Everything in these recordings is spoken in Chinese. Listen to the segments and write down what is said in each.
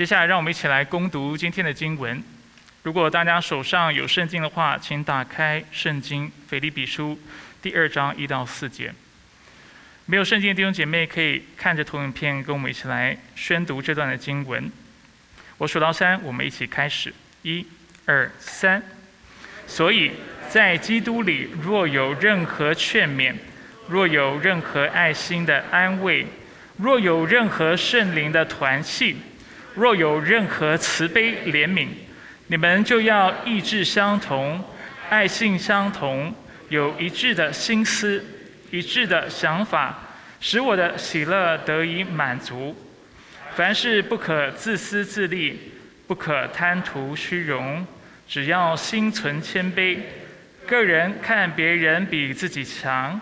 接下来，让我们一起来攻读今天的经文。如果大家手上有圣经的话，请打开圣经《腓立比书》第二章一到四节。没有圣经的弟兄姐妹，可以看着投影片，跟我们一起来宣读这段的经文。我数到三，我们一起开始。一、二、三。所以在基督里，若有任何劝勉，若有任何爱心的安慰，若有任何圣灵的团契，若有任何慈悲怜悯，你们就要意志相同，爱性相同，有一致的心思。一致的想法，使我的喜乐得以满足。凡事不可自私自利，不可贪图虚荣，只要心存谦卑。个人看别人比自己强，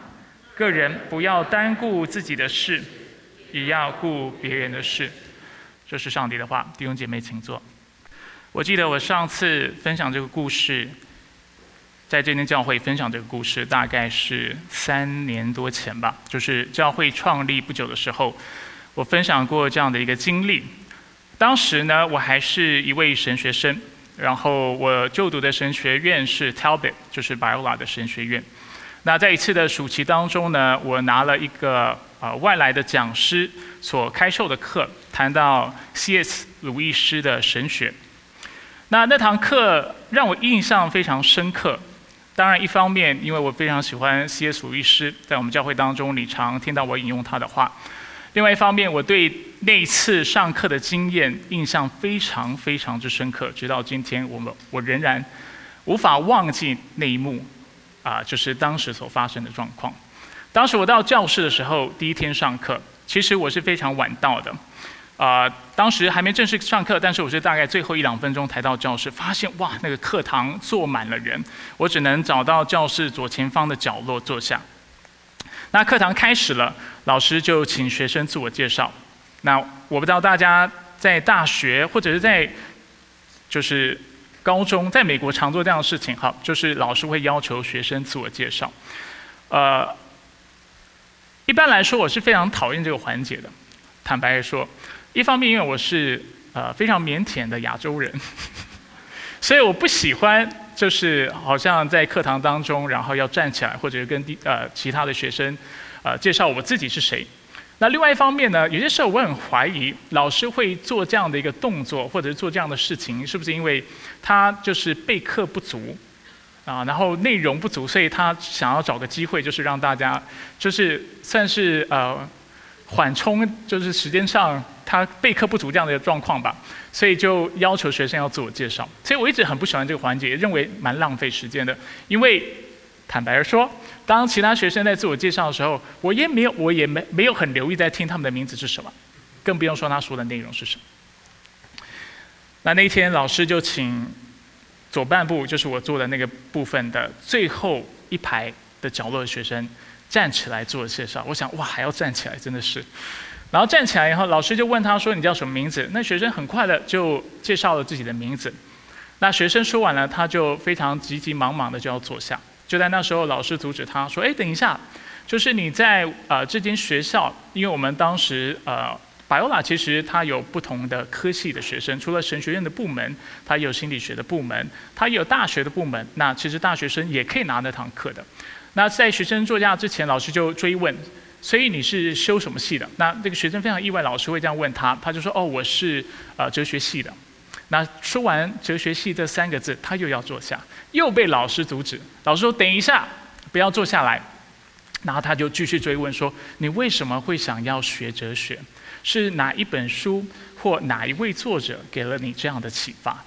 个人不要单顾自己的事，也要顾别人的事。这是上帝的话，弟兄姐妹请坐。我记得我上次分享这个故事。在这间教会分享这个故事，大概是三年多前吧。就是教会创立不久的时候，我分享过这样的一个经历。当时呢，我还是一位神学生，然后我就读的神学院是 Talbot，就是 Biola 的神学院。那在一次的暑期当中呢，我拿了一个呃外来的讲师所开授的课，谈到 C.S. 鲁易斯的神学。那那堂课让我印象非常深刻。当然，一方面，因为我非常喜欢 C.S. 鲁伊斯，在我们教会当中，你常听到我引用他的话；另外一方面，我对那一次上课的经验印象非常非常之深刻，直到今天，我们我仍然无法忘记那一幕，啊，就是当时所发生的状况。当时我到教室的时候，第一天上课，其实我是非常晚到的。啊，当时还没正式上课，但是我是大概最后一两分钟才到教室，发现哇，那个课堂坐满了人，我只能找到教室左前方的角落坐下。那课堂开始了，老师就请学生自我介绍。那我不知道大家在大学或者是在就是高中，在美国常做这样的事情，哈，就是老师会要求学生自我介绍。呃，一般来说，我是非常讨厌这个环节的，坦白说。一方面，因为我是呃非常腼腆的亚洲人，所以我不喜欢就是好像在课堂当中，然后要站起来，或者跟第呃其他的学生呃介绍我自己是谁。那另外一方面呢，有些时候我很怀疑老师会做这样的一个动作，或者是做这样的事情，是不是因为他就是备课不足啊，然后内容不足，所以他想要找个机会，就是让大家就是算是呃。缓冲就是时间上他备课不足这样的一个状况吧，所以就要求学生要自我介绍。所以我一直很不喜欢这个环节，认为蛮浪费时间的。因为坦白说，当其他学生在自我介绍的时候，我也没有，我也没没有很留意在听他们的名字是什么，更不用说他说的内容是什么。那那天老师就请左半部，就是我坐的那个部分的最后一排的角落的学生。站起来做介绍，我想哇还要站起来，真的是。然后站起来以后，老师就问他说：“你叫什么名字？”那学生很快的就介绍了自己的名字。那学生说完了，他就非常急急忙忙的就要坐下。就在那时候，老师阻止他说：“哎，等一下，就是你在呃这间学校，因为我们当时呃百欧拉其实它有不同的科系的学生，除了神学院的部门，它有心理学的部门，它也有大学的部门。那其实大学生也可以拿那堂课的。”那在学生坐下之前，老师就追问：“所以你是修什么系的？”那这个学生非常意外，老师会这样问他，他就说：“哦，我是呃哲学系的。”那说完“哲学系”这三个字，他又要坐下，又被老师阻止。老师说：“等一下，不要坐下来。”然后他就继续追问说：“你为什么会想要学哲学？是哪一本书或哪一位作者给了你这样的启发？”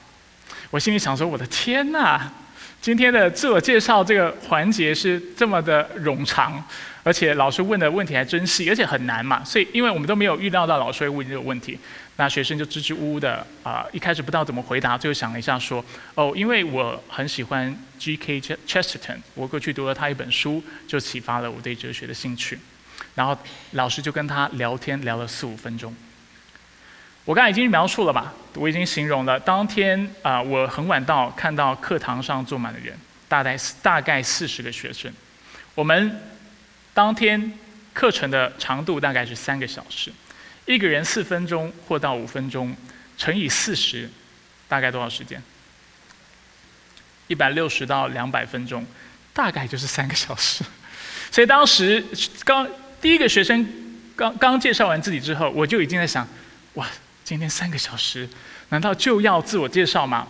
我心里想说：“我的天哪！”今天的自我介绍这个环节是这么的冗长，而且老师问的问题还真细，而且很难嘛。所以，因为我们都没有预料到老师会问这个问题，那学生就支支吾吾的啊，一开始不知道怎么回答，最后想了一下说：“哦，因为我很喜欢 G.K. Chesterton，我过去读了他一本书，就启发了我对哲学的兴趣。”然后老师就跟他聊天聊了四五分钟。我刚才已经描述了吧，我已经形容了当天啊，我很晚到，看到课堂上坐满了人，大概大概四十个学生。我们当天课程的长度大概是三个小时，一个人四分钟或到五分钟，乘以四十，大概多少时间？一百六十到两百分钟，大概就是三个小时。所以当时刚第一个学生刚刚介绍完自己之后，我就已经在想：哇，今天三个小时，难道就要自我介绍吗？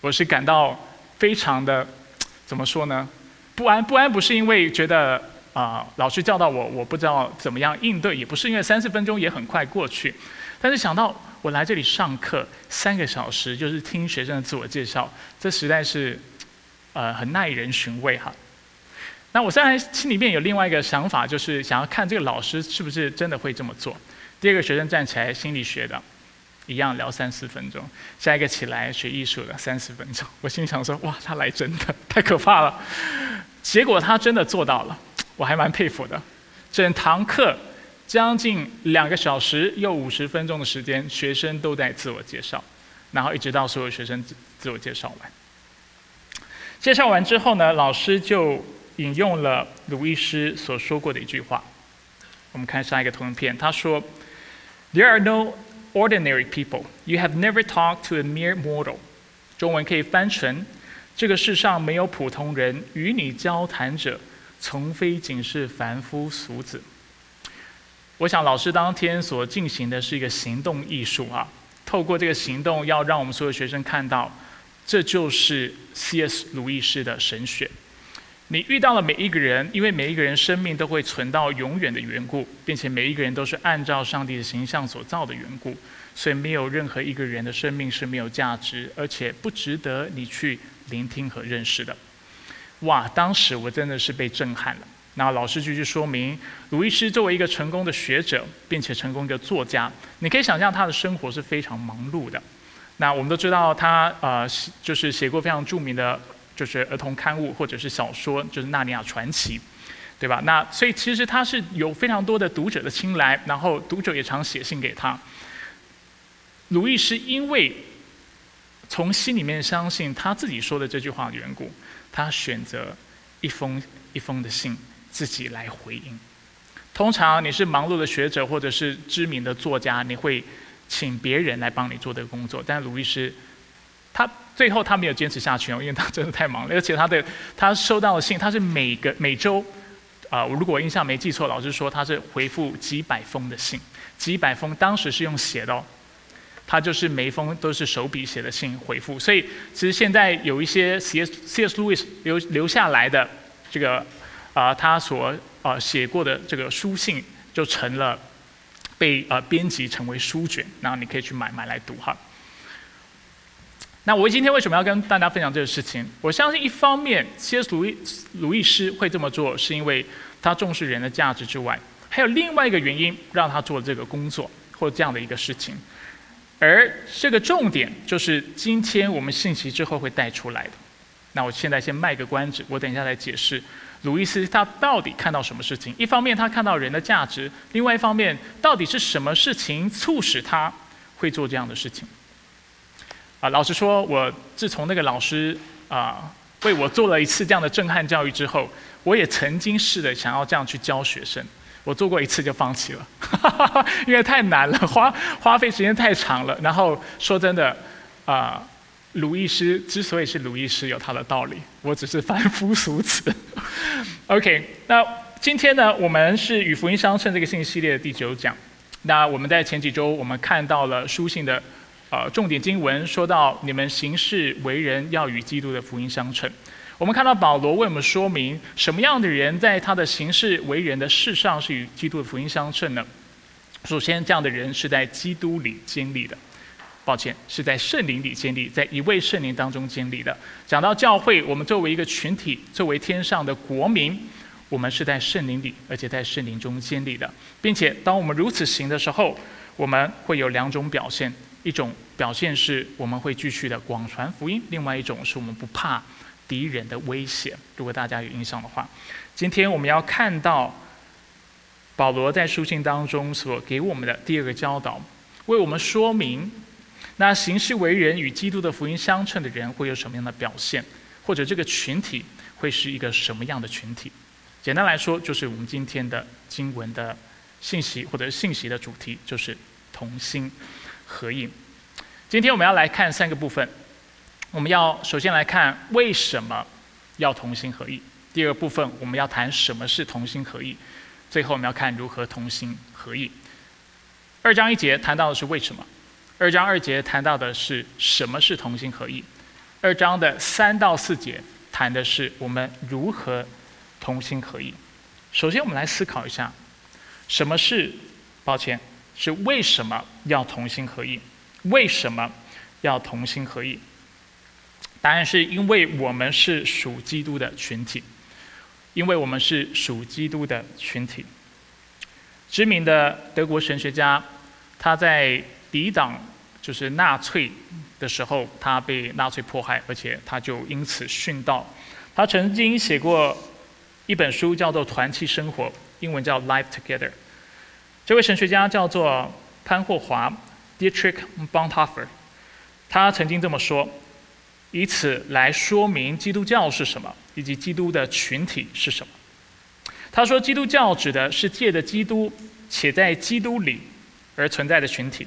我是感到非常的 怎么说呢？不安不安不是因为觉得啊老师教导我我不知道怎么样应对，也不是因为三四分钟也很快过去，但是想到我来这里上课三个小时，就是听学生的自我介绍，这实在是呃很耐人寻味哈。那我现在心里面有另外一个想法，就是想要看这个老师是不是真的会这么做。第二个学生站起来，心理学的，一样聊三四分钟；下一个起来学艺术的，三十分钟。我心里想说，哇，他来真的太可怕了。结果他真的做到了，我还蛮佩服的。整堂课将近两个小时又五十分钟的时间，学生都在自我介绍，然后一直到所有学生自自我介绍完。介绍完之后呢，老师就。引用了鲁伊斯所说过的一句话。我们看下一个投影片，他说：“There are no ordinary people. You have never talked to a mere mortal.” 中文可以翻成：“这个世上没有普通人，与你交谈者，从非仅是凡夫俗子。”我想老师当天所进行的是一个行动艺术啊，透过这个行动，要让我们所有学生看到，这就是 C.S. 鲁易斯的神学。你遇到了每一个人，因为每一个人生命都会存到永远的缘故，并且每一个人都是按照上帝的形象所造的缘故，所以没有任何一个人的生命是没有价值，而且不值得你去聆听和认识的。哇！当时我真的是被震撼了。那老师继续说明，鲁伊斯作为一个成功的学者，并且成功的作家，你可以想象他的生活是非常忙碌的。那我们都知道他呃，就是写过非常著名的。就是儿童刊物或者是小说，就是《纳尼亚传奇》，对吧？那所以其实他是有非常多的读者的青睐，然后读者也常写信给他。鲁易是因为从心里面相信他自己说的这句话的缘故，他选择一封一封的信自己来回应。通常你是忙碌的学者或者是知名的作家，你会请别人来帮你做这个工作，但鲁易是。他最后他没有坚持下去哦，因为他真的太忙了，而且他的他收到的信，他是每个每周，啊，如果我印象没记错，老师说他是回复几百封的信，几百封，当时是用写的，哦，他就是每一封都是手笔写的信回复，所以其实现在有一些 C.S. C.S. Lewis 留留下来的这个啊，他所啊写过的这个书信，就成了被啊编辑成为书卷，然后你可以去买买来读哈。那我今天为什么要跟大家分享这个事情？我相信一方面，C.S. 鲁伊鲁易斯会这么做，是因为他重视人的价值之外，还有另外一个原因让他做这个工作或这样的一个事情。而这个重点就是今天我们信息之后会带出来的。那我现在先卖个关子，我等一下来解释鲁伊斯他到底看到什么事情。一方面他看到人的价值，另外一方面到底是什么事情促使他会做这样的事情？啊，老实说，我自从那个老师啊为我做了一次这样的震撼教育之后，我也曾经试着想要这样去教学生。我做过一次就放弃了，因为太难了，花花费时间太长了。然后说真的，啊，鲁易斯之所以是鲁易斯，有他的道理，我只是凡夫俗子。OK，那今天呢，我们是与福音相称这个信系列的第九讲。那我们在前几周我们看到了书信的。呃，重点经文说到，你们行事为人要与基督的福音相称。我们看到保罗为我们说明，什么样的人在他的行事为人的事上是与基督的福音相称呢？首先，这样的人是在基督里经历的。抱歉，是在圣灵里经历，在一位圣灵当中经历的。讲到教会，我们作为一个群体，作为天上的国民，我们是在圣灵里，而且在圣灵中经历的，并且当我们如此行的时候，我们会有两种表现。一种表现是我们会继续的广传福音，另外一种是我们不怕敌人的威胁。如果大家有印象的话，今天我们要看到保罗在书信当中所给我们的第二个教导，为我们说明那行事为人与基督的福音相称的人会有什么样的表现，或者这个群体会是一个什么样的群体。简单来说，就是我们今天的经文的信息或者信息的主题，就是同心。合影。今天我们要来看三个部分，我们要首先来看为什么要同心合意。第二部分我们要谈什么是同心合意，最后我们要看如何同心合意。二章一节谈到的是为什么，二章二节谈到的是什么是同心合意，二章的三到四节谈的是我们如何同心合意。首先我们来思考一下，什么是？抱歉，是为什么要同心合意？为什么要同心合意？答案是因为我们是属基督的群体，因为我们是属基督的群体。知名的德国神学家，他在抵挡就是纳粹的时候，他被纳粹迫害，而且他就因此殉道。他曾经写过一本书，叫做《团契生活》，英文叫《Life Together》。这位神学家叫做潘霍华 （Dietrich Bonhoeffer），他曾经这么说，以此来说明基督教是什么，以及基督的群体是什么。他说，基督教指的是借着基督且在基督里而存在的群体，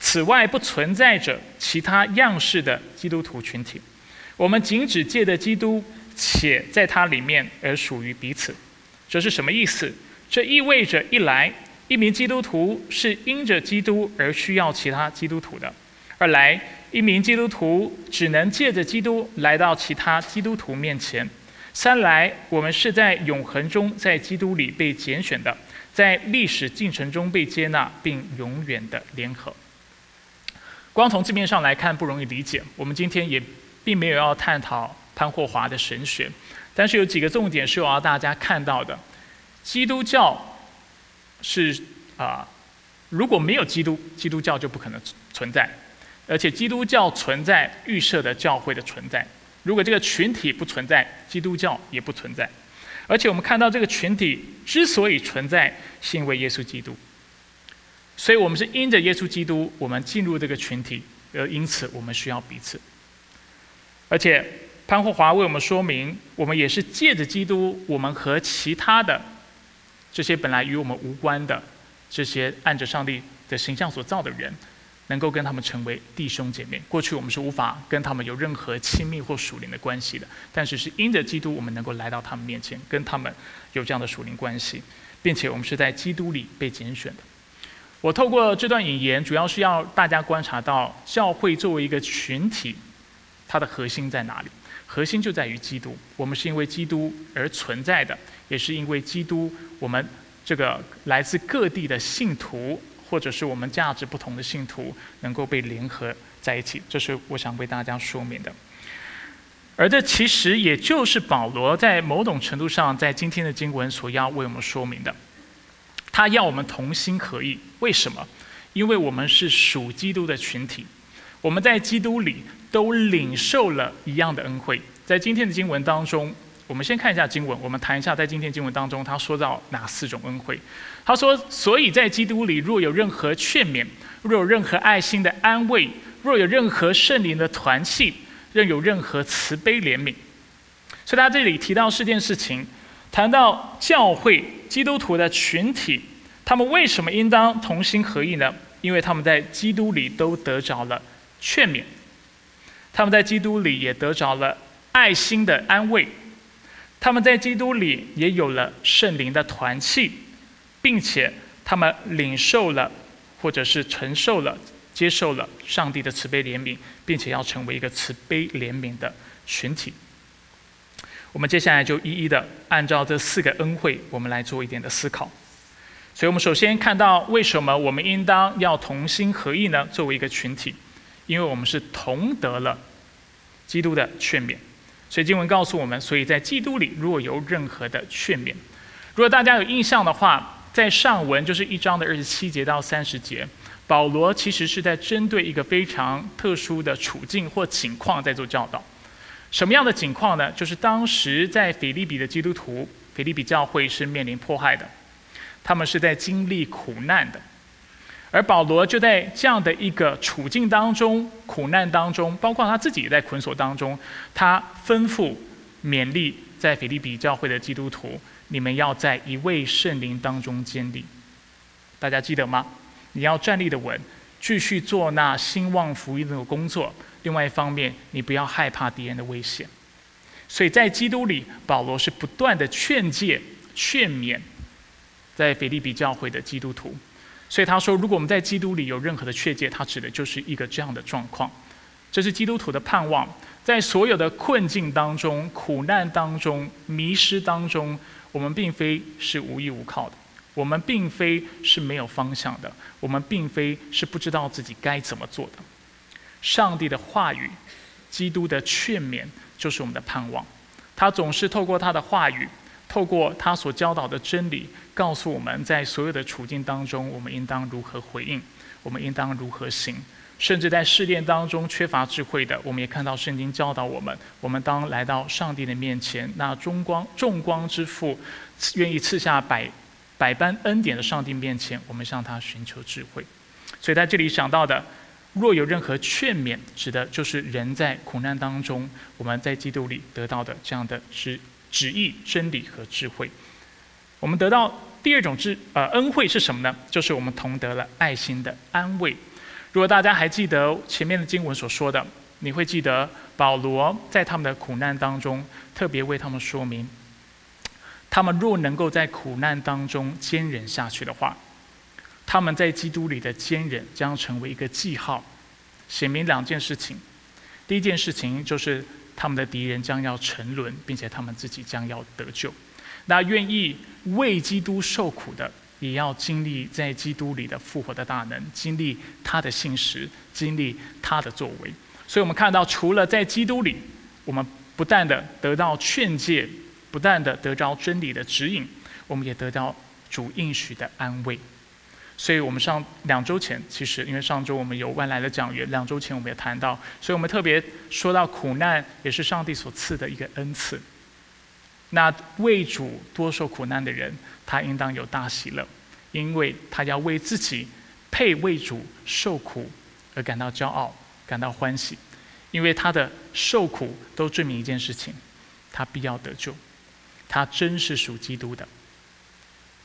此外不存在着其他样式的基督徒群体。我们仅只借着基督且在它里面而属于彼此。这是什么意思？这意味着一来。一名基督徒是因着基督而需要其他基督徒的；二来，一名基督徒只能借着基督来到其他基督徒面前；三来，我们是在永恒中在基督里被拣选的，在历史进程中被接纳并永远的联合。光从字面上来看不容易理解，我们今天也并没有要探讨潘霍华的神学，但是有几个重点是我要大家看到的：基督教。是啊，如果没有基督，基督教就不可能存在。而且基督教存在预设的教会的存在。如果这个群体不存在，基督教也不存在。而且我们看到这个群体之所以存在，是因为耶稣基督。所以我们是因着耶稣基督，我们进入这个群体，而因此我们需要彼此。而且潘霍华为我们说明，我们也是借着基督，我们和其他的。这些本来与我们无关的，这些按着上帝的形象所造的人，能够跟他们成为弟兄姐妹。过去我们是无法跟他们有任何亲密或属灵的关系的，但是是因着基督，我们能够来到他们面前，跟他们有这样的属灵关系，并且我们是在基督里被拣选的。我透过这段引言，主要是要大家观察到教会作为一个群体，它的核心在哪里？核心就在于基督。我们是因为基督而存在的。也是因为基督，我们这个来自各地的信徒，或者是我们价值不同的信徒，能够被联合在一起，这是我想为大家说明的。而这其实也就是保罗在某种程度上在今天的经文所要为我们说明的。他要我们同心合意，为什么？因为我们是属基督的群体，我们在基督里都领受了一样的恩惠。在今天的经文当中。我们先看一下经文，我们谈一下在今天经文当中，他说到哪四种恩惠？他说：“所以在基督里，若有任何劝勉，若有任何爱心的安慰，若有任何圣灵的团契，任有任何慈悲怜悯。”所以他这里提到四件事情，谈到教会基督徒的群体，他们为什么应当同心合意呢？因为他们在基督里都得着了劝勉，他们在基督里也得着了爱心的安慰。他们在基督里也有了圣灵的团契，并且他们领受了，或者是承受了、接受了上帝的慈悲怜悯，并且要成为一个慈悲怜悯的群体。我们接下来就一一的按照这四个恩惠，我们来做一点的思考。所以，我们首先看到为什么我们应当要同心合意呢？作为一个群体，因为我们是同得了基督的劝勉。所以经文告诉我们，所以在基督里若有任何的劝勉，如果大家有印象的话，在上文就是一章的二十七节到三十节，保罗其实是在针对一个非常特殊的处境或情况在做教导。什么样的情况呢？就是当时在腓利比的基督徒，腓利比教会是面临迫害的，他们是在经历苦难的。而保罗就在这样的一个处境当中、苦难当中，包括他自己也在捆锁当中，他吩咐勉励在腓立比教会的基督徒：你们要在一位圣灵当中坚立。大家记得吗？你要站立的稳，继续做那兴旺福音的工作；另外一方面，你不要害怕敌人的危险。所以在基督里，保罗是不断的劝诫、劝勉在腓立比教会的基督徒。所以他说，如果我们在基督里有任何的确切，他指的就是一个这样的状况。这是基督徒的盼望，在所有的困境当中、苦难当中、迷失当中，我们并非是无依无靠的，我们并非是没有方向的，我们并非是不知道自己该怎么做的。上帝的话语、基督的劝勉，就是我们的盼望。他总是透过他的话语，透过他所教导的真理，告诉我们在所有的处境当中，我们应当如何回应，我们应当如何行。甚至在试炼当中缺乏智慧的，我们也看到圣经教导我们：我们当来到上帝的面前，那中光众光之父，愿意赐下百百般恩典的上帝面前，我们向他寻求智慧。所以在这里想到的，若有任何劝勉，指的就是人在苦难当中，我们在基督里得到的这样的旨旨意、真理和智慧。我们得到第二种智呃恩惠是什么呢？就是我们同得了爱心的安慰。如果大家还记得前面的经文所说的，你会记得保罗在他们的苦难当中，特别为他们说明：他们若能够在苦难当中坚忍下去的话，他们在基督里的坚忍将成为一个记号，写明两件事情。第一件事情就是他们的敌人将要沉沦，并且他们自己将要得救。那愿意为基督受苦的。也要经历在基督里的复活的大能，经历他的信实，经历他的作为。所以，我们看到，除了在基督里，我们不断的得到劝诫，不断的得到真理的指引，我们也得到主应许的安慰。所以我们上两周前，其实因为上周我们有外来的讲员，两周前我们也谈到，所以我们特别说到苦难也是上帝所赐的一个恩赐。那为主多受苦难的人，他应当有大喜乐，因为他要为自己配为主受苦而感到骄傲，感到欢喜，因为他的受苦都证明一件事情：他必要得救，他真是属基督的，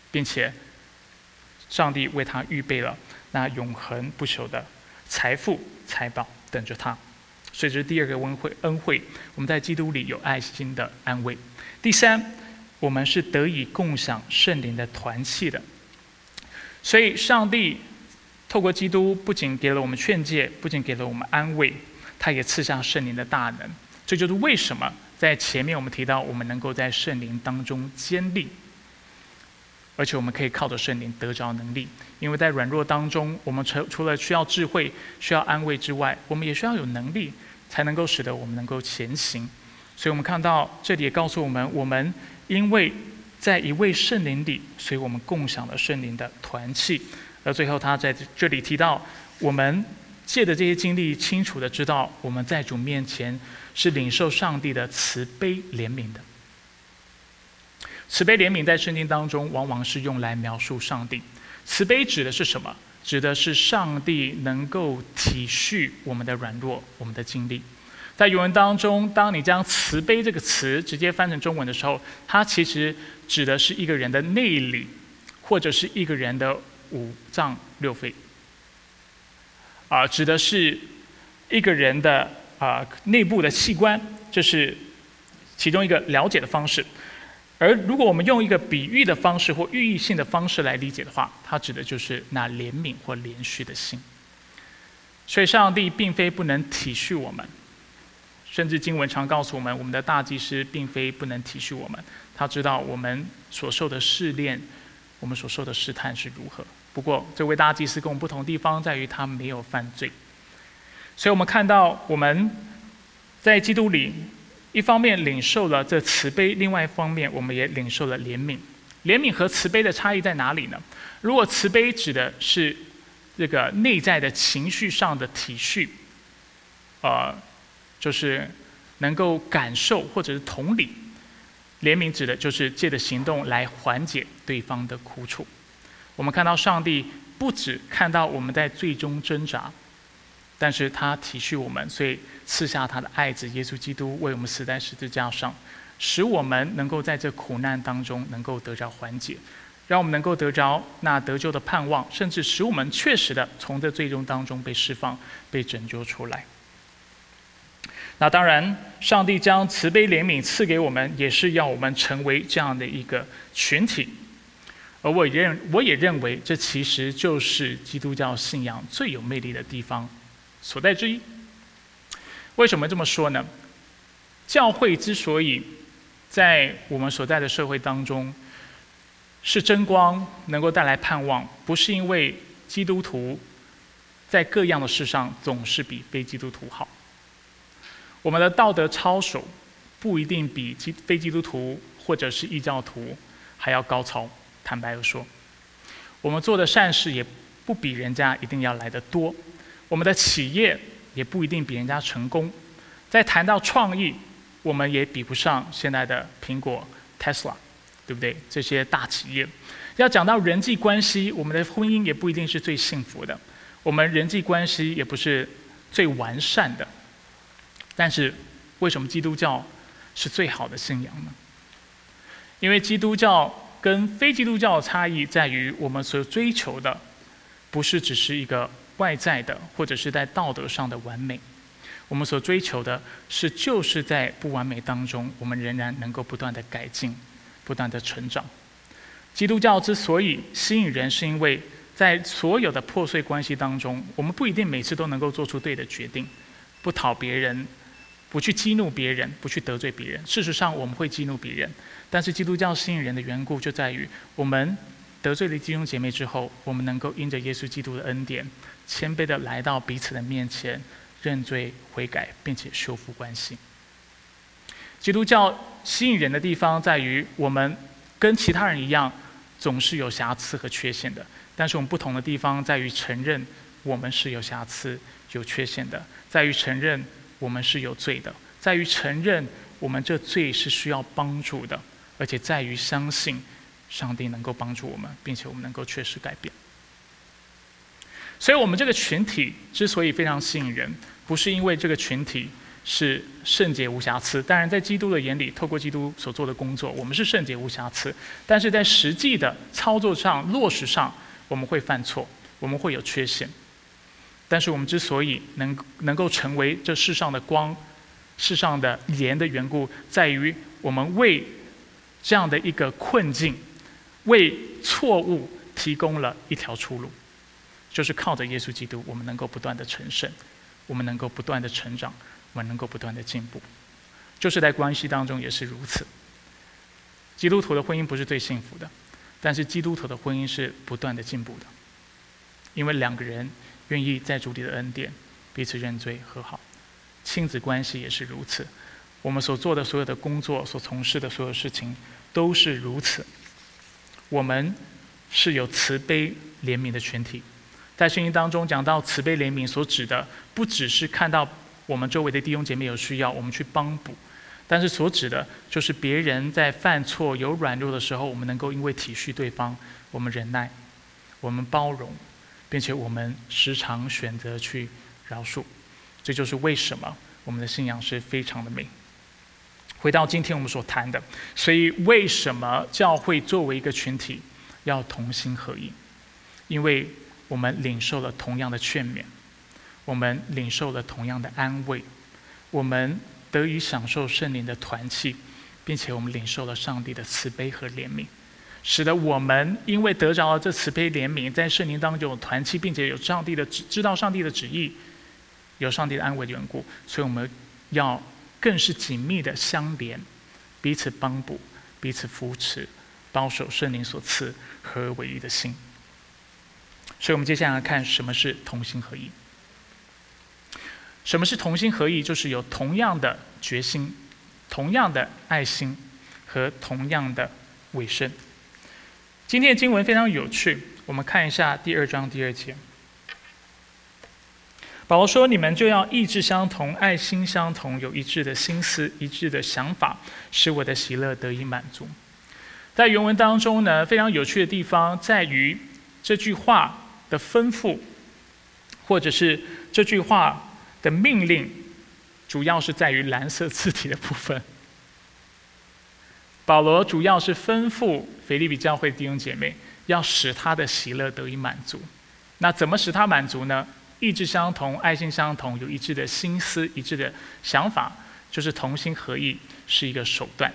并且上帝为他预备了那永恒不朽的财富财宝等着他。所以这是第二个恩惠，恩惠我们在基督里有爱心的安慰。第三，我们是得以共享圣灵的团契的。所以，上帝透过基督，不仅给了我们劝诫，不仅给了我们安慰，他也赐下圣灵的大能。这就是为什么在前面我们提到，我们能够在圣灵当中坚定，而且我们可以靠着圣灵得着能力。因为在软弱当中，我们除除了需要智慧、需要安慰之外，我们也需要有能力，才能够使得我们能够前行。所以我们看到这里也告诉我们，我们因为在一位圣灵里，所以我们共享了圣灵的团契。而最后他在这里提到，我们借的这些经历，清楚的知道我们在主面前是领受上帝的慈悲怜悯的。慈悲怜悯在圣经当中往往是用来描述上帝。慈悲指的是什么？指的是上帝能够体恤我们的软弱，我们的经历。在原文当中，当你将“慈悲”这个词直接翻成中文的时候，它其实指的是一个人的内里，或者是一个人的五脏六腑，啊，指的是一个人的啊内部的器官，这是其中一个了解的方式。而如果我们用一个比喻的方式或寓意性的方式来理解的话，它指的就是那怜悯或连续的心。所以，上帝并非不能体恤我们。甚至经文常告诉我们，我们的大祭司并非不能体恤我们，他知道我们所受的试炼，我们所受的试探是如何。不过，这位大祭司跟我们不同的地方在于，他没有犯罪。所以我们看到我们在基督里，一方面领受了这慈悲，另外一方面我们也领受了怜悯。怜悯和慈悲的差异在哪里呢？如果慈悲指的是这个内在的情绪上的体恤，呃。就是能够感受或者是同理，怜悯指的就是借着行动来缓解对方的苦楚。我们看到上帝不止看到我们在最终挣扎，但是他体恤我们，所以赐下他的爱子耶稣基督为我们死在十字架上，使我们能够在这苦难当中能够得着缓解，让我们能够得着那得救的盼望，甚至使我们确实的从这最终当中被释放、被拯救出来。那当然，上帝将慈悲怜悯赐给我们，也是要我们成为这样的一个群体。而我认，我也认为，这其实就是基督教信仰最有魅力的地方所在之一。为什么这么说呢？教会之所以在我们所在的社会当中是真光，能够带来盼望，不是因为基督徒在各样的事上总是比非基督徒好。我们的道德操守不一定比基非基督徒或者是异教徒还要高超。坦白的说，我们做的善事也不比人家一定要来的多。我们的企业也不一定比人家成功。在谈到创意，我们也比不上现在的苹果、Tesla，对不对？这些大企业。要讲到人际关系，我们的婚姻也不一定是最幸福的。我们人际关系也不是最完善的。但是，为什么基督教是最好的信仰呢？因为基督教。跟非基督教的差异在于，我们所追求的不是只是一个外在的，或者是在道德上的完美。我们所追求的是，就是在不完美当中，我们仍然能够不断的改进，不断的成长。基督教之所以吸引人，是因为在所有的破碎关系当中，我们不一定每次都能够做出对的决定，不讨别人。不去激怒别人，不去得罪别人。事实上，我们会激怒别人，但是基督教吸引人的缘故就在于，我们得罪了弟兄姐妹之后，我们能够因着耶稣基督的恩典，谦卑的来到彼此的面前，认罪悔改，并且修复关系。基督教吸引人的地方在于，我们跟其他人一样，总是有瑕疵和缺陷的，但是我们不同的地方在于承认我们是有瑕疵、有缺陷的，在于承认。我们是有罪的，在于承认我们这罪是需要帮助的，而且在于相信上帝能够帮助我们，并且我们能够确实改变。所以，我们这个群体之所以非常吸引人，不是因为这个群体是圣洁无瑕疵。当然，在基督的眼里，透过基督所做的工作，我们是圣洁无瑕疵。但是在实际的操作上、落实上，我们会犯错，我们会有缺陷。但是我们之所以能能够成为这世上的光、世上的盐的缘故，在于我们为这样的一个困境、为错误提供了一条出路，就是靠着耶稣基督，我们能够不断的成圣，我们能够不断的成长，我们能够不断的进步。就是在关系当中也是如此。基督徒的婚姻不是最幸福的，但是基督徒的婚姻是不断的进步的，因为两个人。愿意在主里的恩典彼此认罪和好，亲子关系也是如此。我们所做的所有的工作，所从事的所有事情都是如此。我们是有慈悲怜悯的群体，在圣经当中讲到慈悲怜悯所指的，不只是看到我们周围的弟兄姐妹有需要，我们去帮补，但是所指的就是别人在犯错有软弱的时候，我们能够因为体恤对方，我们忍耐，我们包容。并且我们时常选择去饶恕，这就是为什么我们的信仰是非常的美。回到今天我们所谈的，所以为什么教会作为一个群体要同心合意？因为我们领受了同样的劝勉，我们领受了同样的安慰，我们得以享受圣灵的团契，并且我们领受了上帝的慈悲和怜悯。使得我们因为得着了这慈悲怜悯，在圣灵当中有团契，并且有上帝的知知道上帝的旨意，有上帝的安慰的缘故，所以我们要更是紧密的相连，彼此帮补，彼此扶持，保守圣灵所赐合而为一的心。所以我们接下来看什么是同心合意。什么是同心合意？就是有同样的决心、同样的爱心和同样的委身。今天的经文非常有趣，我们看一下第二章第二节。保罗说：“你们就要意志相同，爱心相同，有一致的心思，一致的想法，使我的喜乐得以满足。”在原文当中呢，非常有趣的地方在于这句话的吩咐，或者是这句话的命令，主要是在于蓝色字体的部分。保罗主要是吩咐腓利比教会弟兄姐妹，要使他的喜乐得以满足。那怎么使他满足呢？意志相同，爱心相同，有一致的心思，一致的想法，就是同心合意，是一个手段。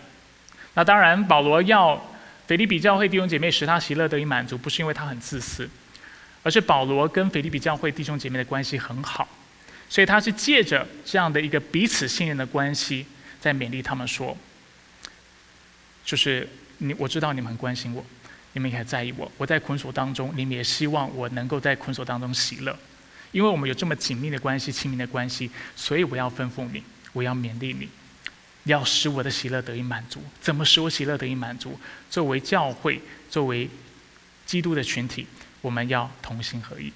那当然，保罗要腓利比教会弟兄姐妹使他喜乐得以满足，不是因为他很自私，而是保罗跟腓利比教会弟兄姐妹的关系很好，所以他是借着这样的一个彼此信任的关系，在勉励他们说，就是你我知道你们很关心我，你们也很在意我，我在捆锁当中，你们也希望我能够在捆锁当中喜乐。因为我们有这么紧密的关系、亲密的关系，所以我要吩咐你，我要勉励你，要使我的喜乐得以满足。怎么使我喜乐得以满足？作为教会，作为基督的群体，我们要同心合意，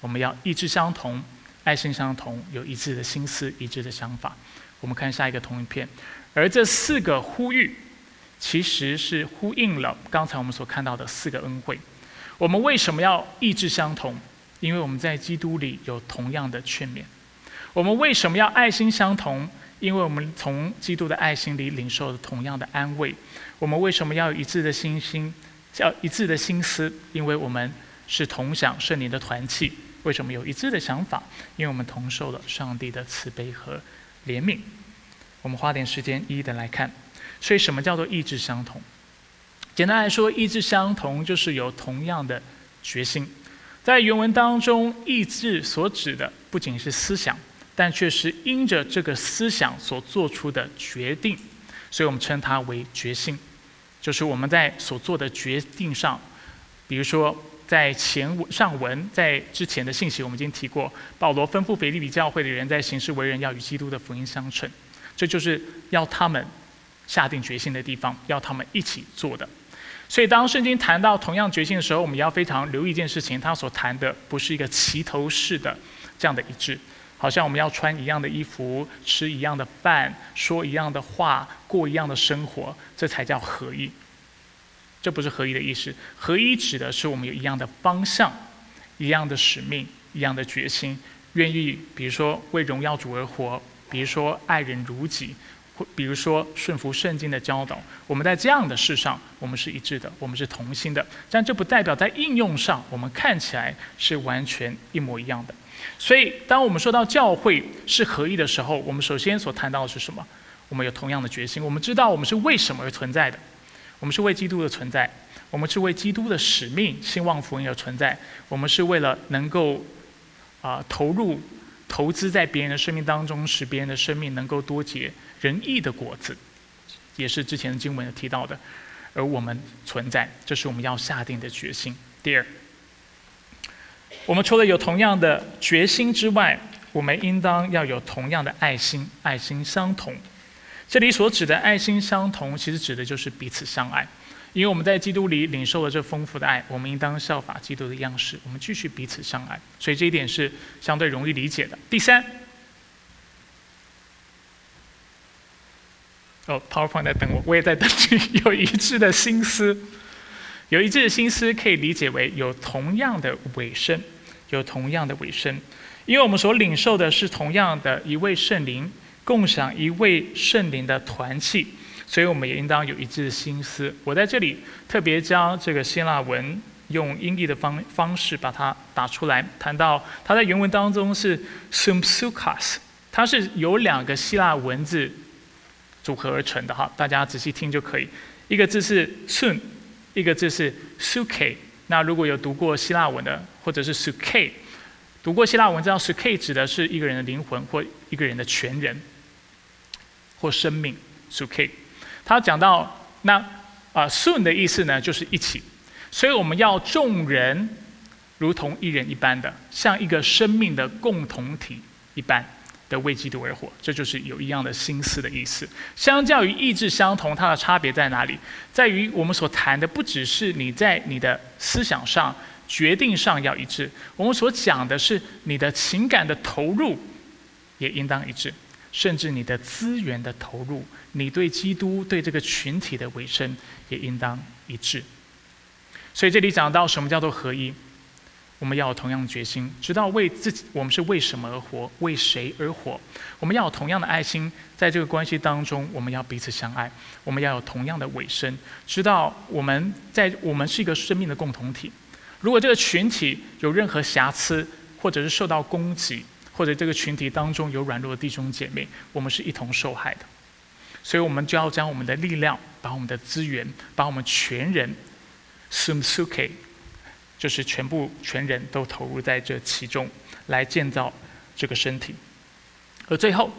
我们要意志相同、爱心相同，有一致的心思、一致的想法。我们看下一个同一片，而这四个呼吁，其实是呼应了刚才我们所看到的四个恩惠。我们为什么要意志相同？因为我们在基督里有同样的劝勉，我们为什么要爱心相同？因为我们从基督的爱心里领受同样的安慰。我们为什么要有一致的心心，要一致的心思？因为我们是同享圣灵的团契。为什么有一致的想法？因为我们同受了上帝的慈悲和怜悯。我们花点时间一一的来看。所以，什么叫做意志相同？简单来说，意志相同就是有同样的决心。在原文当中，意志所指的不仅是思想，但却是因着这个思想所做出的决定，所以我们称它为决心。就是我们在所做的决定上，比如说在前上文，在之前的信息，我们已经提过，保罗吩咐腓利比教会的人在行事为人要与基督的福音相称，这就是要他们下定决心的地方，要他们一起做的。所以，当圣经谈到同样决心的时候，我们要非常留意一件事情：他所谈的不是一个齐头式的这样的一致，好像我们要穿一样的衣服、吃一样的饭、说一样的话、过一样的生活，这才叫合一。这不是合一的意思。合一指的是我们有一样的方向、一样的使命、一样的决心，愿意比如说为荣耀主而活，比如说爱人如己。或比如说顺服圣经的教导，我们在这样的事上，我们是一致的，我们是同心的。但这不代表在应用上，我们看起来是完全一模一样的。所以，当我们说到教会是合一的时候，我们首先所谈到的是什么？我们有同样的决心，我们知道我们是为什么而存在的。我们是为基督的存在，我们是为基督的使命、兴旺福音而存在。我们是为了能够啊投入。投资在别人的生命当中，使别人的生命能够多结仁义的果子，也是之前的经文有提到的。而我们存在，这是我们要下定的决心。第二，我们除了有同样的决心之外，我们应当要有同样的爱心，爱心相同。这里所指的爱心相同，其实指的就是彼此相爱。因为我们在基督里领受了这丰富的爱，我们应当效法基督的样式，我们继续彼此相爱。所以这一点是相对容易理解的。第三，哦，PowerPoint 在等我，我也在等你。有一致的心思，有一致的心思可以理解为有同样的尾声，有同样的尾声。因为我们所领受的是同样的一位圣灵，共享一位圣灵的团契。所以我们也应当有一致的心思。我在这里特别将这个希腊文用音译的方方式把它打出来，谈到它在原文当中是 sumsukas，它是由两个希腊文字组合而成的哈，大家仔细听就可以。一个字是 sun，一个字是 suke。那如果有读过希腊文的，或者是 suke，读过希腊文知道 suke 指的是一个人的灵魂或一个人的全人或生命 suke。他讲到那啊，soon 的意思呢，就是一起，所以我们要众人如同一人一般的，像一个生命的共同体一般的为基督而活，这就是有一样的心思的意思。相较于意志相同，它的差别在哪里？在于我们所谈的不只是你在你的思想上、决定上要一致，我们所讲的是你的情感的投入也应当一致。甚至你的资源的投入，你对基督、对这个群体的委身，也应当一致。所以这里讲到什么叫做合一？我们要有同样的决心，知道为自己，我们是为什么而活，为谁而活。我们要有同样的爱心，在这个关系当中，我们要彼此相爱。我们要有同样的尾声，知道我们在我们是一个生命的共同体。如果这个群体有任何瑕疵，或者是受到攻击，或者这个群体当中有软弱的弟兄姐妹，我们是一同受害的。所以我们就要将我们的力量，把我们的资源，把我们全人，sumsuke。就是全部全人都投入在这其中，来建造这个身体。而最后，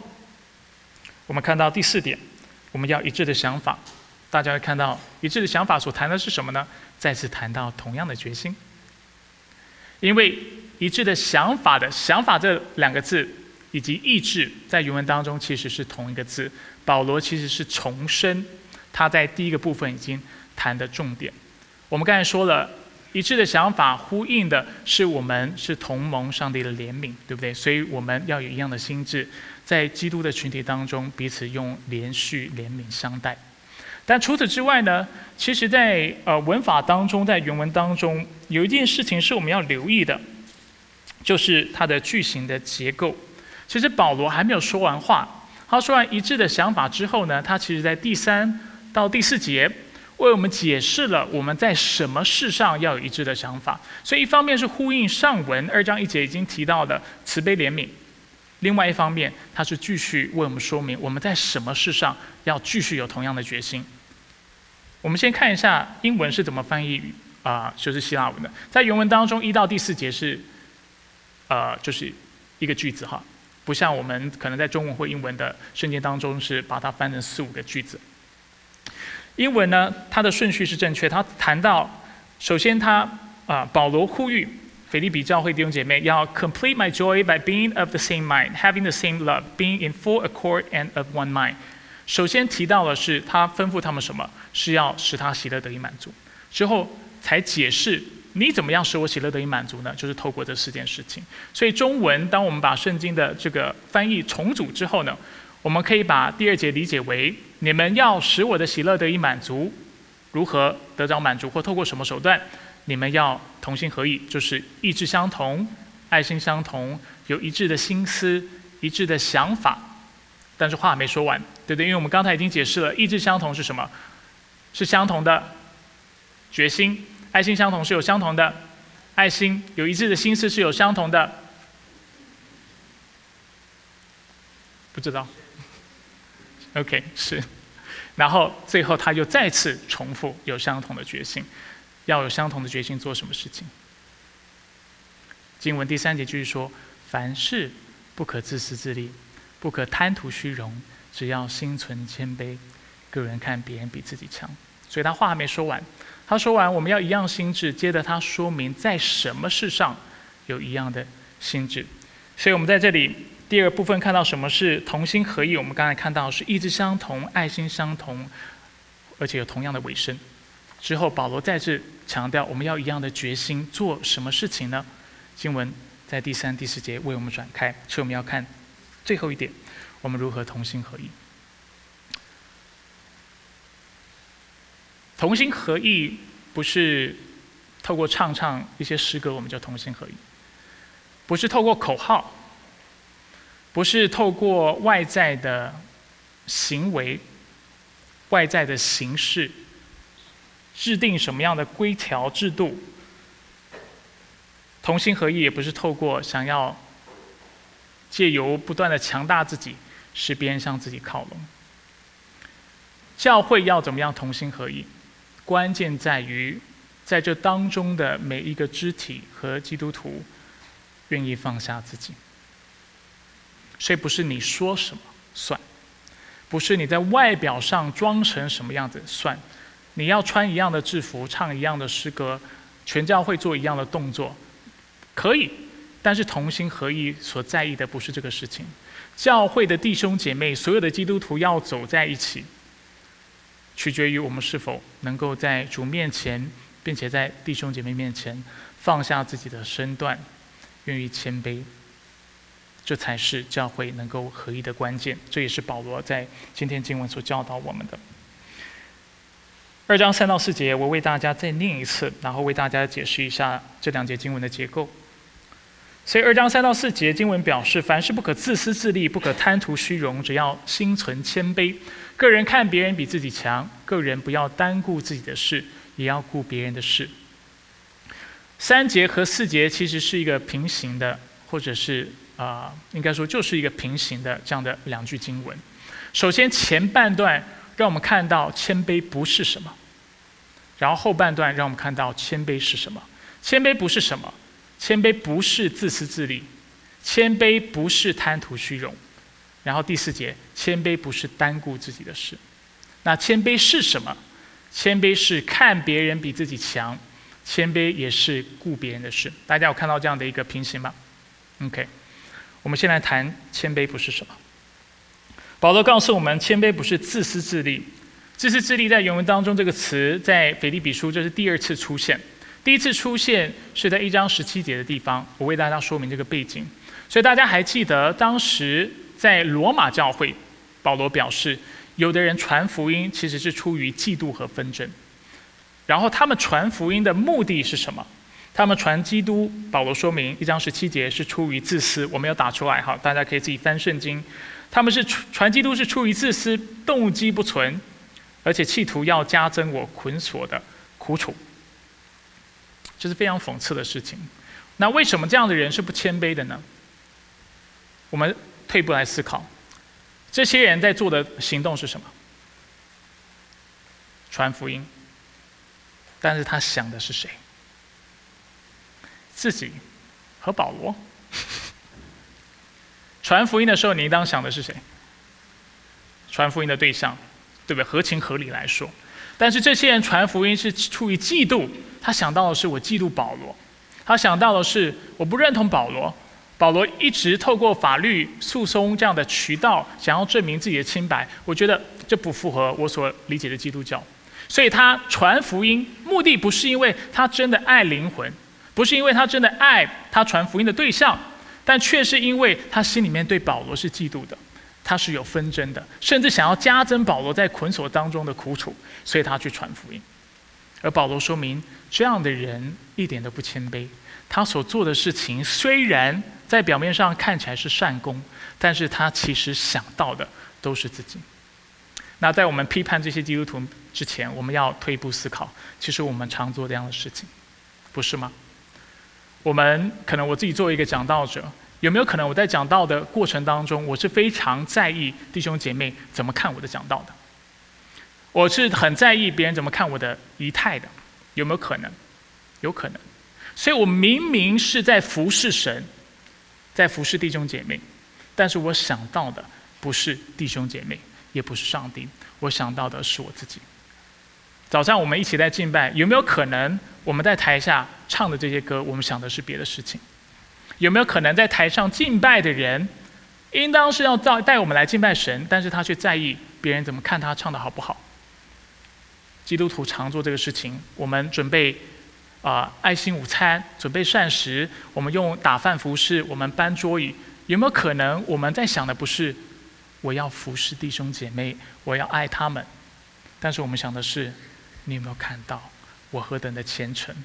我们看到第四点，我们要一致的想法。大家会看到一致的想法所谈的是什么呢？再次谈到同样的决心。因为一致的想法的想法这两个字，以及意志，在原文当中其实是同一个字。保罗其实是重申他在第一个部分已经谈的重点。我们刚才说了。一致的想法呼应的是我们是同盟上帝的怜悯，对不对？所以我们要有一样的心智，在基督的群体当中彼此用连续怜悯相待。但除此之外呢？其实，在呃文法当中，在原文当中，有一件事情是我们要留意的，就是它的句型的结构。其实保罗还没有说完话，他说完一致的想法之后呢，他其实在第三到第四节。为我们解释了我们在什么事上要有一致的想法，所以一方面是呼应上文二章一节已经提到的慈悲怜悯，另外一方面他是继续为我们说明我们在什么事上要继续有同样的决心。我们先看一下英文是怎么翻译啊，就是希腊文的，在原文当中一到第四节是，呃，就是一个句子哈，不像我们可能在中文或英文的圣经当中是把它翻成四五个句子。英文呢，它的顺序是正确。他谈到，首先他啊，保罗呼吁腓利比教会弟兄姐妹要 complete my joy by being of the same mind, having the same love, being in full accord and of one mind。首先提到的是他吩咐他们什么？是要使他喜乐得以满足。之后才解释你怎么样使我喜乐得以满足呢？就是透过这四件事情。所以中文，当我们把圣经的这个翻译重组之后呢？我们可以把第二节理解为：你们要使我的喜乐得以满足，如何得着满足，或透过什么手段？你们要同心合意，就是意志相同、爱心相同、有一致的心思、一致的想法。但是话没说完，对不对？因为我们刚才已经解释了，意志相同是什么？是相同的决心；爱心相同是有相同的爱心；有一致的心思是有相同的。不知道。OK，是，然后最后他又再次重复有相同的决心，要有相同的决心做什么事情？经文第三节继续说，凡事不可自私自利，不可贪图虚荣，只要心存谦卑，个人看别人比自己强。所以他话还没说完，他说完我们要一样心智，接着他说明在什么事上有一样的心智。所以我们在这里。第二部分看到什么是同心合意？我们刚才看到是意志相同、爱心相同，而且有同样的尾声。之后保罗再次强调，我们要一样的决心做什么事情呢？经文在第三、第四节为我们转开，所以我们要看最后一点：我们如何同心合意？同心合意不是透过唱唱一些诗歌我们就同心合意，不是透过口号。不是透过外在的行为、外在的形式制定什么样的规条制度，同心合意也不是透过想要借由不断的强大自己，使别人向自己靠拢。教会要怎么样同心合意？关键在于在这当中的每一个肢体和基督徒愿意放下自己。所以不是你说什么算，不是你在外表上装成什么样子算，你要穿一样的制服，唱一样的诗歌，全教会做一样的动作，可以，但是同心合意所在意的不是这个事情。教会的弟兄姐妹，所有的基督徒要走在一起，取决于我们是否能够在主面前，并且在弟兄姐妹面前放下自己的身段，愿意谦卑。这才是教会能够合一的关键，这也是保罗在今天经文所教导我们的。二章三到四节，我为大家再念一次，然后为大家解释一下这两节经文的结构。所以二章三到四节经文表示，凡事不可自私自利，不可贪图虚荣，只要心存谦卑。个人看别人比自己强，个人不要单顾自己的事，也要顾别人的事。三节和四节其实是一个平行的，或者是啊，应该说就是一个平行的这样的两句经文。首先前半段让我们看到谦卑不是什么，然后后半段让我们看到谦卑是什么。谦卑不是什么？谦卑不是自私自利，谦卑不是贪图虚荣。然后第四节，谦卑不是单顾自己的事。那谦卑是什么？谦卑是看别人比自己强，谦卑也是顾别人的事。大家有看到这样的一个平行吗？OK，我们先来谈谦卑不是什么。保罗告诉我们，谦卑不是自私自利。自私自利在原文当中这个词在腓立比书这是第二次出现，第一次出现是在一章十七节的地方。我为大家说明这个背景，所以大家还记得当时。在罗马教会，保罗表示，有的人传福音其实是出于嫉妒和纷争。然后他们传福音的目的是什么？他们传基督，保罗说明一章十七节是出于自私。我没有打出来哈，大家可以自己翻圣经。他们是传基督是出于自私，动机不纯，而且企图要加增我捆锁的苦楚，这是非常讽刺的事情。那为什么这样的人是不谦卑的呢？我们。退步来思考，这些人在做的行动是什么？传福音，但是他想的是谁？自己和保罗。传福音的时候，你应当想的是谁？传福音的对象，对不对？合情合理来说，但是这些人传福音是出于嫉妒，他想到的是我嫉妒保罗，他想到的是我不认同保罗。保罗一直透过法律诉讼这样的渠道，想要证明自己的清白。我觉得这不符合我所理解的基督教。所以他传福音，目的不是因为他真的爱灵魂，不是因为他真的爱他传福音的对象，但却是因为他心里面对保罗是嫉妒的，他是有纷争的，甚至想要加增保罗在捆锁当中的苦楚，所以他去传福音。而保罗说明，这样的人一点都不谦卑，他所做的事情虽然。在表面上看起来是善功，但是他其实想到的都是自己。那在我们批判这些基督徒之前，我们要退一步思考，其实我们常做这样的事情，不是吗？我们可能我自己作为一个讲道者，有没有可能我在讲道的过程当中，我是非常在意弟兄姐妹怎么看我的讲道的？我是很在意别人怎么看我的仪态的，有没有可能？有可能。所以我明明是在服侍神。在服侍弟兄姐妹，但是我想到的不是弟兄姐妹，也不是上帝，我想到的是我自己。早上我们一起在敬拜，有没有可能我们在台下唱的这些歌，我们想的是别的事情？有没有可能在台上敬拜的人，应当是要带带我们来敬拜神，但是他却在意别人怎么看他唱的好不好？基督徒常做这个事情，我们准备。啊，爱心午餐，准备膳食，我们用打饭服饰，我们搬桌椅，有没有可能我们在想的不是我要服侍弟兄姐妹，我要爱他们，但是我们想的是，你有没有看到我何等的虔诚，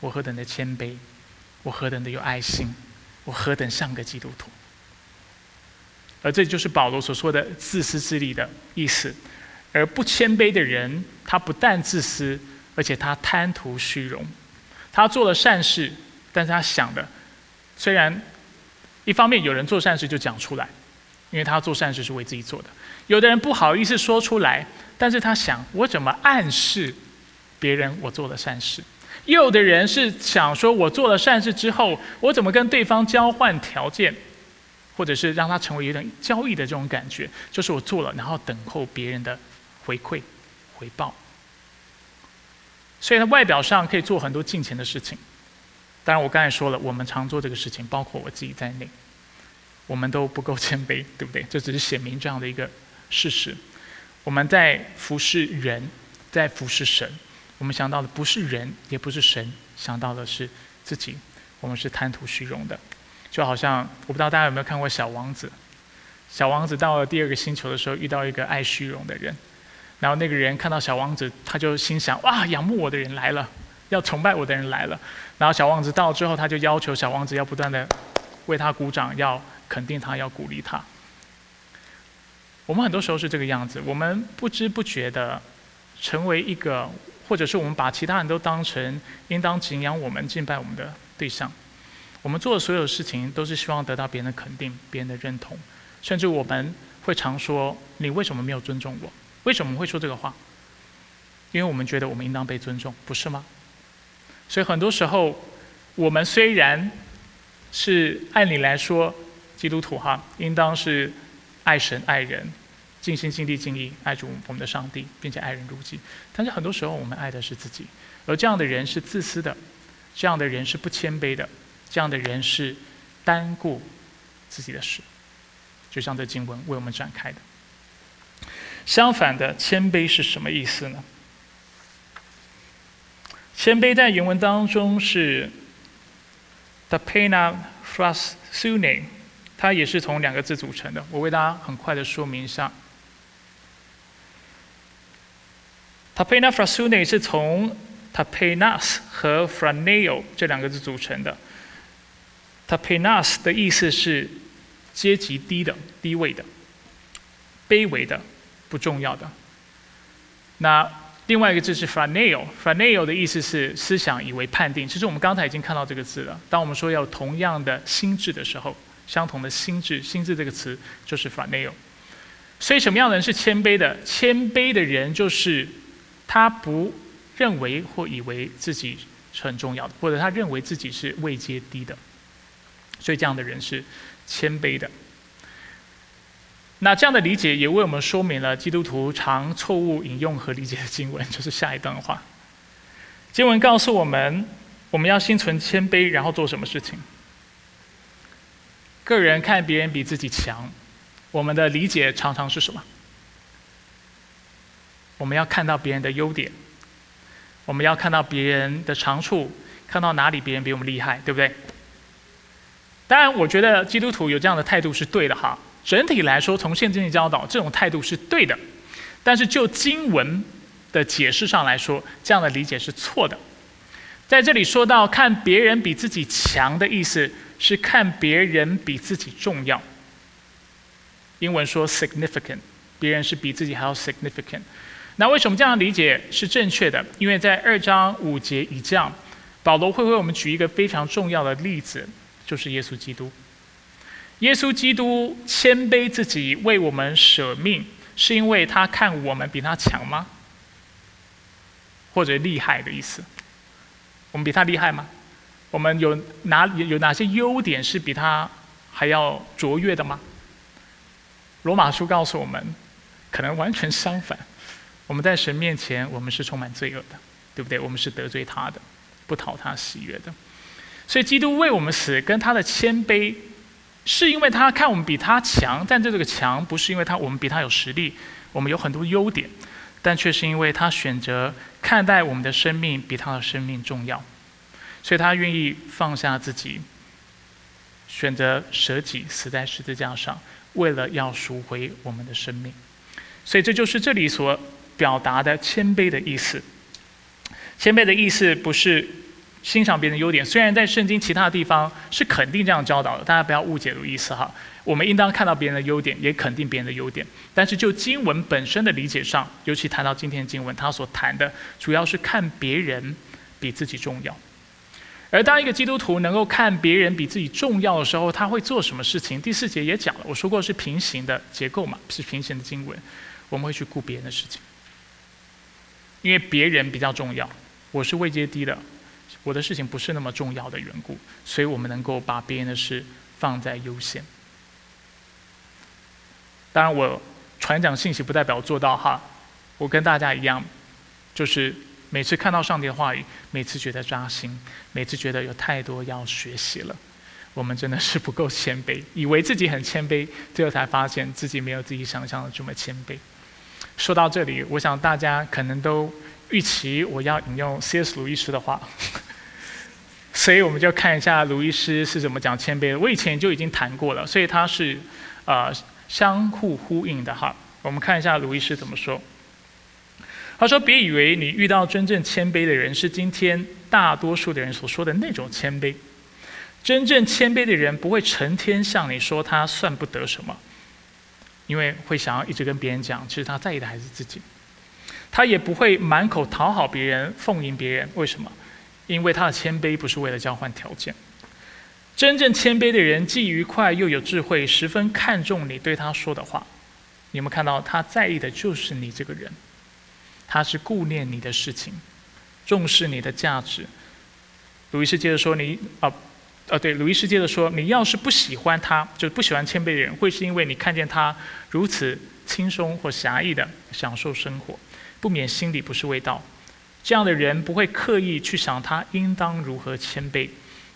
我何等的谦卑，我何等的有爱心，我何等像个基督徒？而这就是保罗所说的自私自利的意思，而不谦卑的人，他不但自私，而且他贪图虚荣。他做了善事，但是他想的，虽然一方面有人做善事就讲出来，因为他做善事是为自己做的；有的人不好意思说出来，但是他想我怎么暗示别人我做了善事；有的人是想说我做了善事之后，我怎么跟对方交换条件，或者是让他成为有点交易的这种感觉，就是我做了，然后等候别人的回馈。回报。所以，他外表上可以做很多金钱的事情。当然，我刚才说了，我们常做这个事情，包括我自己在内，我们都不够谦卑，对不对？这只是显明这样的一个事实。我们在服侍人，在服侍神，我们想到的不是人，也不是神，想到的是自己。我们是贪图虚荣的，就好像我不知道大家有没有看过《小王子》。小王子到了第二个星球的时候，遇到一个爱虚荣的人。然后那个人看到小王子，他就心想：哇，仰慕我的人来了，要崇拜我的人来了。然后小王子到了之后，他就要求小王子要不断的为他鼓掌，要肯定他，要鼓励他。我们很多时候是这个样子，我们不知不觉的成为一个，或者是我们把其他人都当成应当敬仰我们、敬拜我们的对象。我们做的所有事情都是希望得到别人的肯定、别人的认同，甚至我们会常说：“你为什么没有尊重我？为什么会说这个话？”因为我们觉得我们应当被尊重，不是吗？所以很多时候，我们虽然是按理来说基督徒哈，应当是。爱神爱人，尽心尽力尽意爱主我们的上帝，并且爱人如己。但是很多时候，我们爱的是自己，而这样的人是自私的，这样的人是不谦卑的，这样的人是单顾自己的事。就像这经文为我们展开的。相反的，谦卑是什么意思呢？谦卑在原文当中是 the pena frasune。它也是从两个字组成的，我为大家很快的说明一下。Tapena frasune 是从 tapenas 和 franeo 这两个字组成的。tapenas 的意思是阶级低的、低位的、卑微的、不重要的。那另外一个字是 franeo，franeo 的意思是思想以为判定。其实我们刚才已经看到这个字了。当我们说要同样的心智的时候。相同的心智，心智这个词就是 “franeo”。所以，什么样的人是谦卑的？谦卑的人就是他不认为或以为自己是很重要的，或者他认为自己是位阶低的。所以，这样的人是谦卑的。那这样的理解也为我们说明了基督徒常错误引用和理解的经文，就是下一段话。经文告诉我们，我们要心存谦卑，然后做什么事情？个人看别人比自己强，我们的理解常常是什么？我们要看到别人的优点，我们要看到别人的长处，看到哪里别人比我们厉害，对不对？当然，我觉得基督徒有这样的态度是对的哈。整体来说，从圣经的教导，这种态度是对的。但是就经文的解释上来说，这样的理解是错的。在这里说到看别人比自己强的意思。是看别人比自己重要。英文说 significant，别人是比自己还要 significant。那为什么这样理解是正确的？因为在二章五节以降，保罗会为我们举一个非常重要的例子，就是耶稣基督。耶稣基督谦卑自己，为我们舍命，是因为他看我们比他强吗？或者厉害的意思？我们比他厉害吗？我们有哪有哪些优点是比他还要卓越的吗？罗马书告诉我们，可能完全相反。我们在神面前，我们是充满罪恶的，对不对？我们是得罪他的，不讨他喜悦的。所以，基督为我们死，跟他的谦卑，是因为他看我们比他强，但这个强不是因为他我们比他有实力，我们有很多优点，但却是因为他选择看待我们的生命比他的生命重要。所以他愿意放下自己，选择舍己，死在十字架上，为了要赎回我们的生命。所以这就是这里所表达的谦卑的意思。谦卑的意思不是欣赏别人的优点，虽然在圣经其他地方是肯定这样教导的，大家不要误解的意思哈。我们应当看到别人的优点，也肯定别人的优点。但是就经文本身的理解上，尤其谈到今天的经文，他所谈的主要是看别人比自己重要。而当一个基督徒能够看别人比自己重要的时候，他会做什么事情？第四节也讲了，我说过是平行的结构嘛，是平行的经文。我们会去顾别人的事情，因为别人比较重要，我是位阶低的，我的事情不是那么重要的缘故，所以我们能够把别人的事放在优先。当然，我传讲信息不代表做到哈，我跟大家一样，就是。每次看到上帝的话语，每次觉得扎心，每次觉得有太多要学习了。我们真的是不够谦卑，以为自己很谦卑，最后才发现自己没有自己想象的这么谦卑。说到这里，我想大家可能都预期我要引用 C.S. 鲁伊斯的话，所以我们就看一下鲁伊斯是怎么讲谦卑的。我以前就已经谈过了，所以它是呃相互呼应的哈。我们看一下鲁伊斯怎么说。他说：“别以为你遇到真正谦卑的人是今天大多数的人所说的那种谦卑。真正谦卑的人不会成天向你说他算不得什么，因为会想要一直跟别人讲，其实他在意的还是自己。他也不会满口讨好别人、奉迎别人，为什么？因为他的谦卑不是为了交换条件。真正谦卑的人既愉快又有智慧，十分看重你对他说的话。你们看到他在意的就是你这个人？他是顾念你的事情，重视你的价值。鲁伊斯接着说：“你啊，啊对，鲁伊斯接着说，你要是不喜欢他，就不喜欢谦卑的人，会是因为你看见他如此轻松或狭义的享受生活，不免心里不是味道。这样的人不会刻意去想他应当如何谦卑。”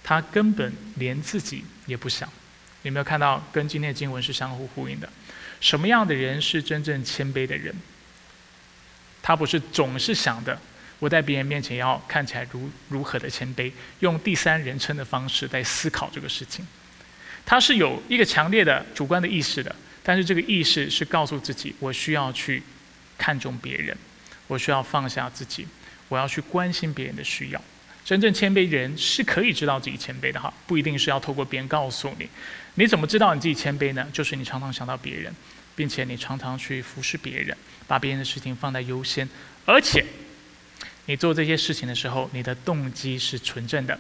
他根本连自己也不想，有没有看到跟今天的经文是相互呼应的？什么样的人是真正谦卑的人？他不是总是想的我在别人面前要看起来如如何的谦卑，用第三人称的方式在思考这个事情。他是有一个强烈的主观的意识的，但是这个意识是告诉自己，我需要去看重别人，我需要放下自己，我要去关心别人的需要。真正谦卑人是可以知道自己谦卑的哈，不一定是要透过别人告诉你。你怎么知道你自己谦卑呢？就是你常常想到别人，并且你常常去服侍别人，把别人的事情放在优先，而且你做这些事情的时候，你的动机是纯正的，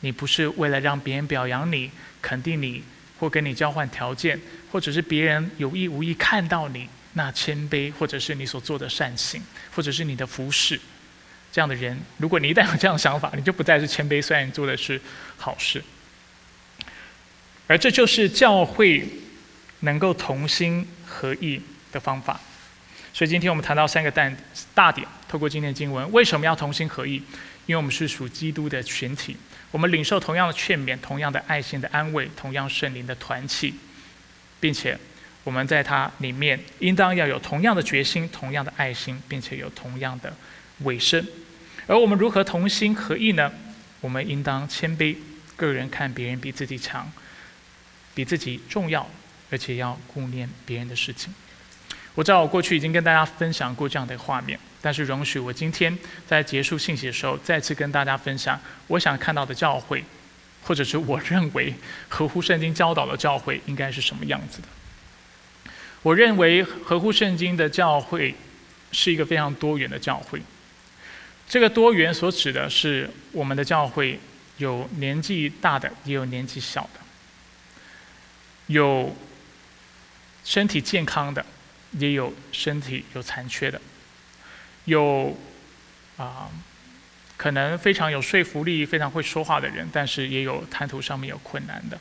你不是为了让别人表扬你、肯定你，或跟你交换条件，或者是别人有意无意看到你那谦卑，或者是你所做的善行，或者是你的服侍。这样的人，如果你一旦有这样的想法，你就不再是谦卑，虽然你做的是好事。而这就是教会能够同心合意的方法。所以今天我们谈到三个大大点，透过今天的经文，为什么要同心合意？因为我们是属基督的群体，我们领受同样的劝勉、同样的爱心的安慰、同样圣灵的团契，并且我们在它里面应当要有同样的决心、同样的爱心，并且有同样的。尾声，而我们如何同心合意呢？我们应当谦卑，个人看别人比自己强，比自己重要，而且要顾念别人的事情。我知道我过去已经跟大家分享过这样的画面，但是容许我今天在结束信息的时候，再次跟大家分享我想看到的教会，或者是我认为合乎圣经教导的教会应该是什么样子的。我认为合乎圣经的教会是一个非常多元的教会。这个多元所指的是，我们的教会有年纪大的，也有年纪小的；有身体健康的，也有身体有残缺的；有啊，可能非常有说服力、非常会说话的人，但是也有谈吐上面有困难的。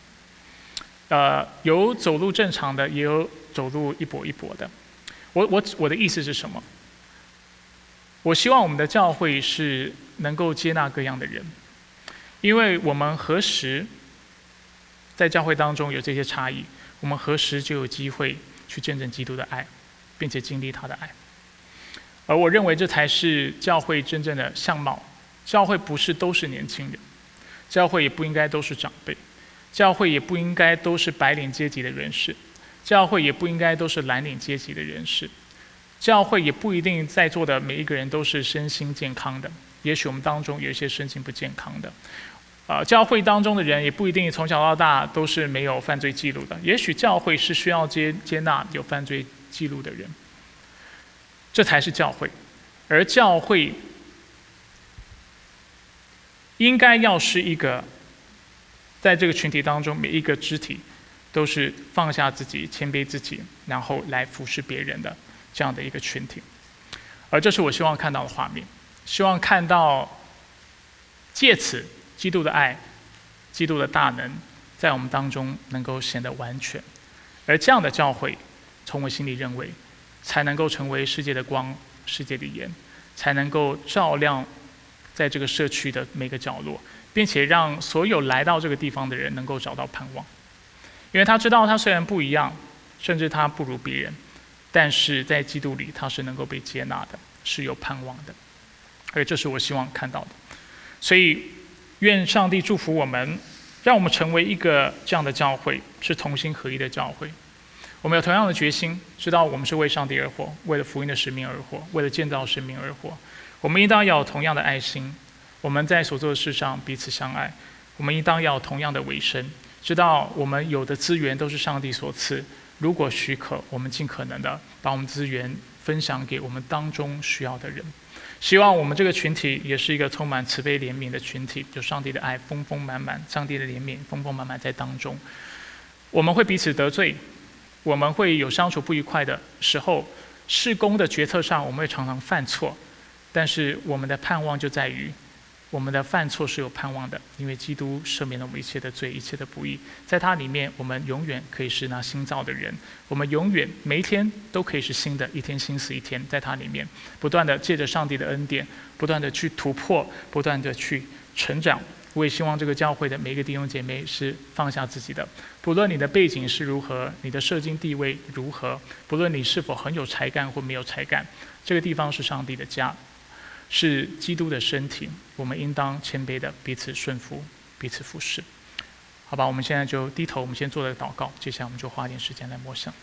呃，有走路正常的，也有走路一跛一跛的。我我我的意思是什么？我希望我们的教会是能够接纳各样的人，因为我们何时在教会当中有这些差异，我们何时就有机会去见证基督的爱，并且经历他的爱。而我认为这才是教会真正的相貌。教会不是都是年轻人，教会也不应该都是长辈，教会也不应该都是白领阶级的人士，教会也不应该都是蓝领阶级的人士。教会也不一定在座的每一个人都是身心健康的，也许我们当中有一些身心不健康的，啊，教会当中的人也不一定从小到大都是没有犯罪记录的，也许教会是需要接接纳有犯罪记录的人，这才是教会，而教会应该要是一个，在这个群体当中每一个肢体都是放下自己、谦卑自己，然后来服侍别人的。这样的一个群体，而这是我希望看到的画面，希望看到借此基督的爱、基督的大能在我们当中能够显得完全，而这样的教会，从我心里认为，才能够成为世界的光、世界的盐，才能够照亮在这个社区的每个角落，并且让所有来到这个地方的人能够找到盼望，因为他知道他虽然不一样，甚至他不如别人。但是在基督里，他是能够被接纳的，是有盼望的，而这是我希望看到的。所以，愿上帝祝福我们，让我们成为一个这样的教会，是同心合一的教会。我们有同样的决心，知道我们是为上帝而活，为了福音的使命而活，为了建造生命而活。我们应当要有同样的爱心，我们在所做的事上彼此相爱，我们应当要同样的委身，知道我们有的资源都是上帝所赐。如果许可，我们尽可能的把我们资源分享给我们当中需要的人。希望我们这个群体也是一个充满慈悲怜悯的群体，有上帝的爱丰丰满满，上帝的怜悯丰丰满满在当中。我们会彼此得罪，我们会有相处不愉快的时候，事工的决策上我们会常常犯错，但是我们的盼望就在于。我们的犯错是有盼望的，因为基督赦免了我们一切的罪，一切的不义，在他里面，我们永远可以是那新造的人。我们永远每一天都可以是新的，一天新死一天，在他里面，不断的借着上帝的恩典，不断的去突破，不断的去成长。我也希望这个教会的每一个弟兄姐妹是放下自己的，不论你的背景是如何，你的社经地位如何，不论你是否很有才干或没有才干，这个地方是上帝的家。是基督的身体，我们应当谦卑的彼此顺服，彼此服侍。好吧，我们现在就低头，我们先做个祷告，接下来我们就花点时间来默想。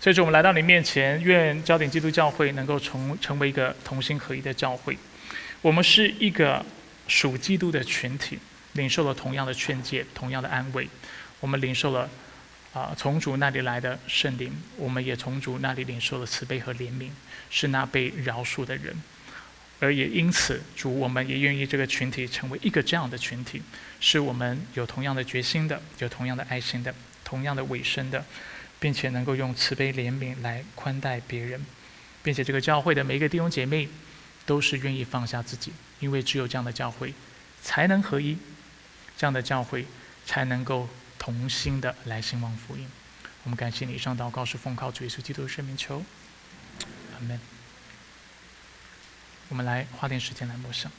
所以说，我们来到你面前，愿焦点基督教会能够成成为一个同心合一的教会。我们是一个属基督的群体，领受了同样的劝诫，同样的安慰。我们领受了啊从主那里来的圣灵，我们也从主那里领受了慈悲和怜悯，是那被饶恕的人。而也因此，主，我们也愿意这个群体成为一个这样的群体，是我们有同样的决心的，有同样的爱心的，同样的委身的，并且能够用慈悲怜悯来宽待别人，并且这个教会的每一个弟兄姐妹都是愿意放下自己，因为只有这样的教会才能合一，这样的教会才能够同心的来兴旺福音。我们感谢你，上祷告是奉靠主耶稣基督的圣名求，阿门。我们来花点时间来默想。